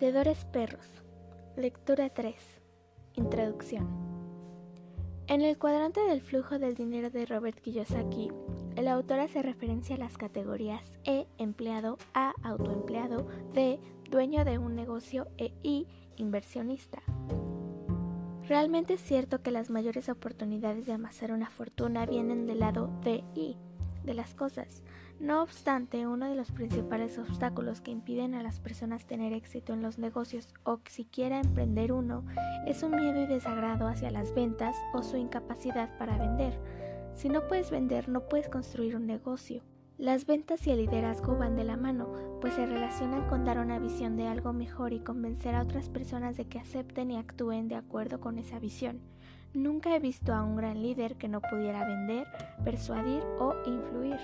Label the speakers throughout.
Speaker 1: Vendedores perros. Lectura 3. Introducción. En el cuadrante del flujo del dinero de Robert Kiyosaki, el autor hace referencia a las categorías E, empleado, A, autoempleado, D, dueño de un negocio e I, inversionista. Realmente es cierto que las mayores oportunidades de amasar una fortuna vienen del lado de I, de las cosas, no obstante, uno de los principales obstáculos que impiden a las personas tener éxito en los negocios o siquiera emprender uno es un miedo y desagrado hacia las ventas o su incapacidad para vender. Si no puedes vender, no puedes construir un negocio. Las ventas y el liderazgo van de la mano, pues se relacionan con dar una visión de algo mejor y convencer a otras personas de que acepten y actúen de acuerdo con esa visión. Nunca he visto a un gran líder que no pudiera vender, persuadir o influir.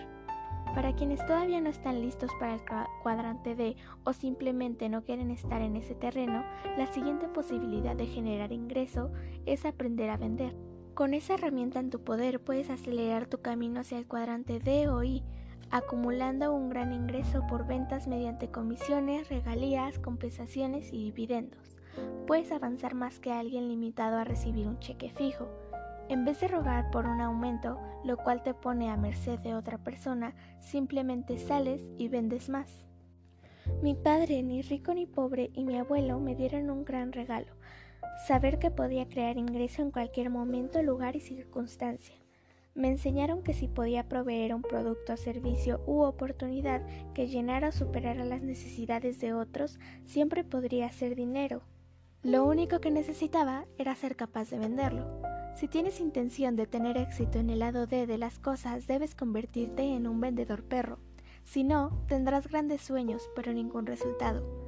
Speaker 1: Para quienes todavía no están listos para el cuadrante D o simplemente no quieren estar en ese terreno, la siguiente posibilidad de generar ingreso es aprender a vender. Con esa herramienta en tu poder puedes acelerar tu camino hacia el cuadrante D o I, acumulando un gran ingreso por ventas mediante comisiones, regalías, compensaciones y dividendos. Puedes avanzar más que alguien limitado a recibir un cheque fijo. En vez de rogar por un aumento, lo cual te pone a merced de otra persona, simplemente sales y vendes más. Mi padre, ni rico ni pobre, y mi abuelo me dieron un gran regalo, saber que podía crear ingreso en cualquier momento, lugar y circunstancia. Me enseñaron que si podía proveer un producto, servicio u oportunidad que llenara o superara las necesidades de otros, siempre podría hacer dinero. Lo único que necesitaba era ser capaz de venderlo. Si tienes intención de tener éxito en el lado D de las cosas, debes convertirte en un vendedor perro. Si no, tendrás grandes sueños, pero ningún resultado.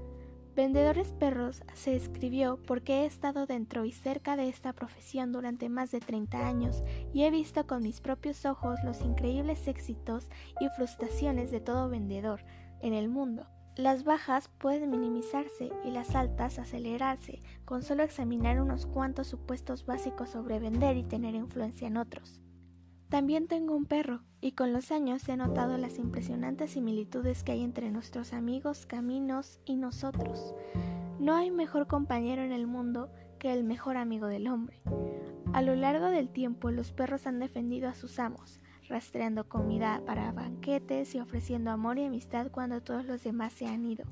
Speaker 1: Vendedores Perros se escribió porque he estado dentro y cerca de esta profesión durante más de 30 años y he visto con mis propios ojos los increíbles éxitos y frustraciones de todo vendedor en el mundo. Las bajas pueden minimizarse y las altas acelerarse con solo examinar unos cuantos supuestos básicos sobre vender y tener influencia en otros. También tengo un perro y con los años he notado las impresionantes similitudes que hay entre nuestros amigos, caminos y nosotros. No hay mejor compañero en el mundo que el mejor amigo del hombre. A lo largo del tiempo los perros han defendido a sus amos, rastreando comida para banquetes y ofreciendo amor y amistad cuando todos los demás se han ido.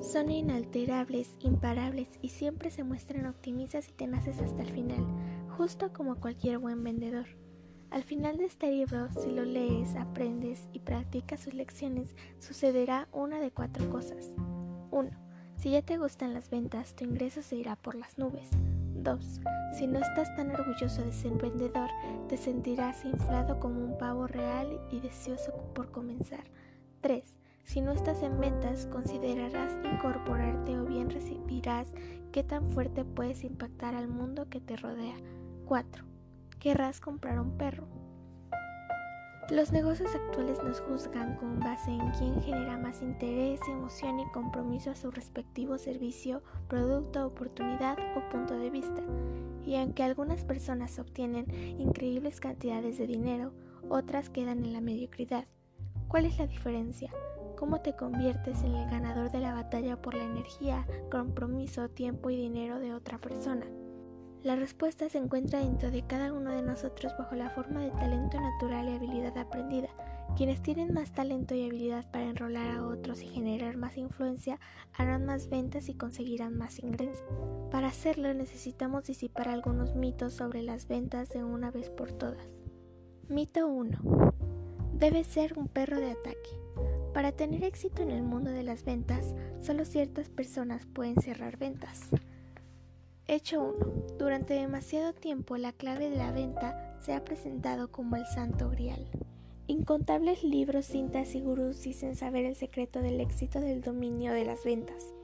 Speaker 1: Son inalterables, imparables y siempre se muestran optimistas y tenaces hasta el final, justo como cualquier buen vendedor. Al final de este libro, si lo lees, aprendes y practicas sus lecciones, sucederá una de cuatro cosas. 1. Si ya te gustan las ventas, tu ingreso se irá por las nubes. 2. Si no estás tan orgulloso de ser vendedor, te sentirás inflado como un pavo real y deseoso por comenzar. 3. Si no estás en ventas, considerarás incorporarte o bien recibirás qué tan fuerte puedes impactar al mundo que te rodea. 4. Querrás comprar un perro. Los negocios actuales nos juzgan con base en quién genera más interés, emoción y compromiso a su respectivo servicio, producto, oportunidad o punto de vista. Y aunque algunas personas obtienen increíbles cantidades de dinero, otras quedan en la mediocridad. ¿Cuál es la diferencia? ¿Cómo te conviertes en el ganador de la batalla por la energía, compromiso, tiempo y dinero de otra persona? La respuesta se encuentra dentro de cada uno de nosotros bajo la forma de talento natural y habilidad aprendida. Quienes tienen más talento y habilidad para enrolar a otros y generar más influencia harán más ventas y conseguirán más ingresos. Para hacerlo necesitamos disipar algunos mitos sobre las ventas de una vez por todas. Mito 1. Debe ser un perro de ataque. Para tener éxito en el mundo de las ventas, solo ciertas personas pueden cerrar ventas. Hecho 1. Durante demasiado tiempo la clave de la venta se ha presentado como el santo grial. Incontables libros, cintas y gurús dicen saber el secreto del éxito del dominio de las ventas.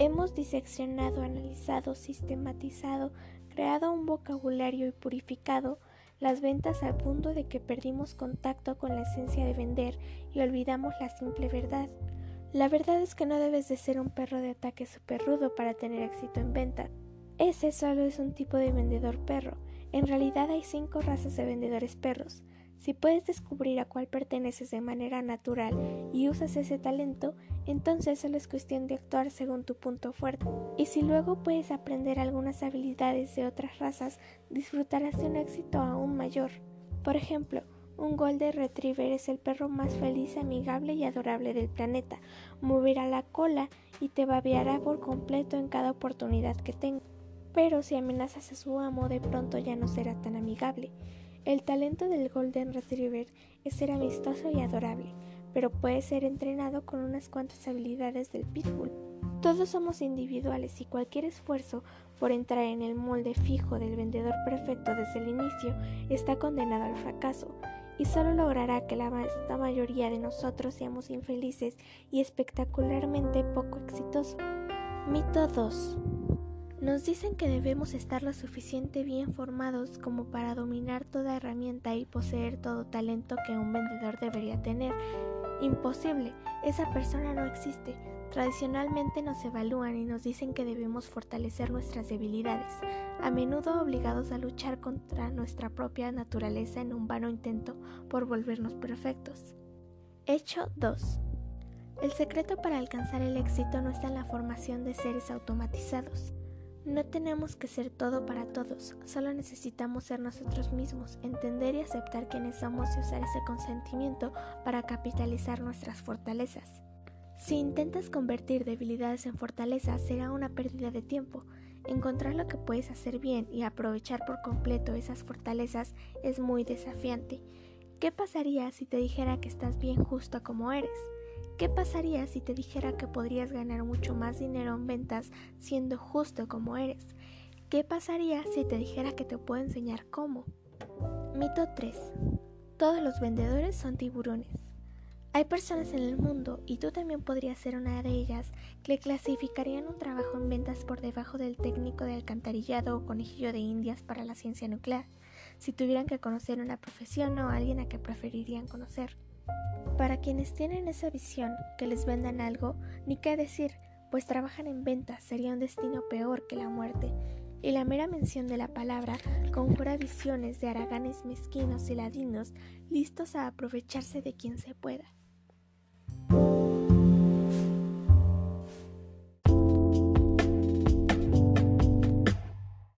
Speaker 1: Hemos diseccionado, analizado, sistematizado, creado un vocabulario y purificado las ventas al punto de que perdimos contacto con la esencia de vender y olvidamos la simple verdad. La verdad es que no debes de ser un perro de ataque super rudo para tener éxito en venta. Ese solo es un tipo de vendedor perro. En realidad hay cinco razas de vendedores perros. Si puedes descubrir a cuál perteneces de manera natural y usas ese talento, entonces solo es cuestión de actuar según tu punto fuerte. Y si luego puedes aprender algunas habilidades de otras razas, disfrutarás de un éxito aún mayor. Por ejemplo, un Golden Retriever es el perro más feliz, amigable y adorable del planeta. Moverá la cola y te babeará por completo en cada oportunidad que tenga. Pero si amenazas a su amo, de pronto ya no será tan amigable. El talento del Golden Retriever es ser amistoso y adorable, pero puede ser entrenado con unas cuantas habilidades del Pitbull. Todos somos individuales y cualquier esfuerzo por entrar en el molde fijo del vendedor perfecto desde el inicio está condenado al fracaso y solo logrará que la mayoría de nosotros seamos infelices y espectacularmente poco exitosos. Mito 2. Nos dicen que debemos estar lo suficiente bien formados como para dominar toda herramienta y poseer todo talento que un vendedor debería tener. Imposible, esa persona no existe. Tradicionalmente nos evalúan y nos dicen que debemos fortalecer nuestras debilidades, a menudo obligados a luchar contra nuestra propia naturaleza en un vano intento por volvernos perfectos. Hecho 2. El secreto para alcanzar el éxito no está en la formación de seres automatizados. No tenemos que ser todo para todos, solo necesitamos ser nosotros mismos, entender y aceptar quiénes somos y usar ese consentimiento para capitalizar nuestras fortalezas. Si intentas convertir debilidades en fortalezas será una pérdida de tiempo. Encontrar lo que puedes hacer bien y aprovechar por completo esas fortalezas es muy desafiante. ¿Qué pasaría si te dijera que estás bien justo como eres? ¿Qué pasaría si te dijera que podrías ganar mucho más dinero en ventas siendo justo como eres? ¿Qué pasaría si te dijera que te puedo enseñar cómo? Mito 3. Todos los vendedores son tiburones. Hay personas en el mundo, y tú también podrías ser una de ellas, que clasificarían un trabajo en ventas por debajo del técnico de alcantarillado o conejillo de indias para la ciencia nuclear, si tuvieran que conocer una profesión o alguien a que preferirían conocer. Para quienes tienen esa visión, que les vendan algo, ni qué decir, pues trabajan en ventas, sería un destino peor que la muerte. Y la mera mención de la palabra conjura visiones de haraganes mezquinos y ladinos listos a aprovecharse de quien se pueda.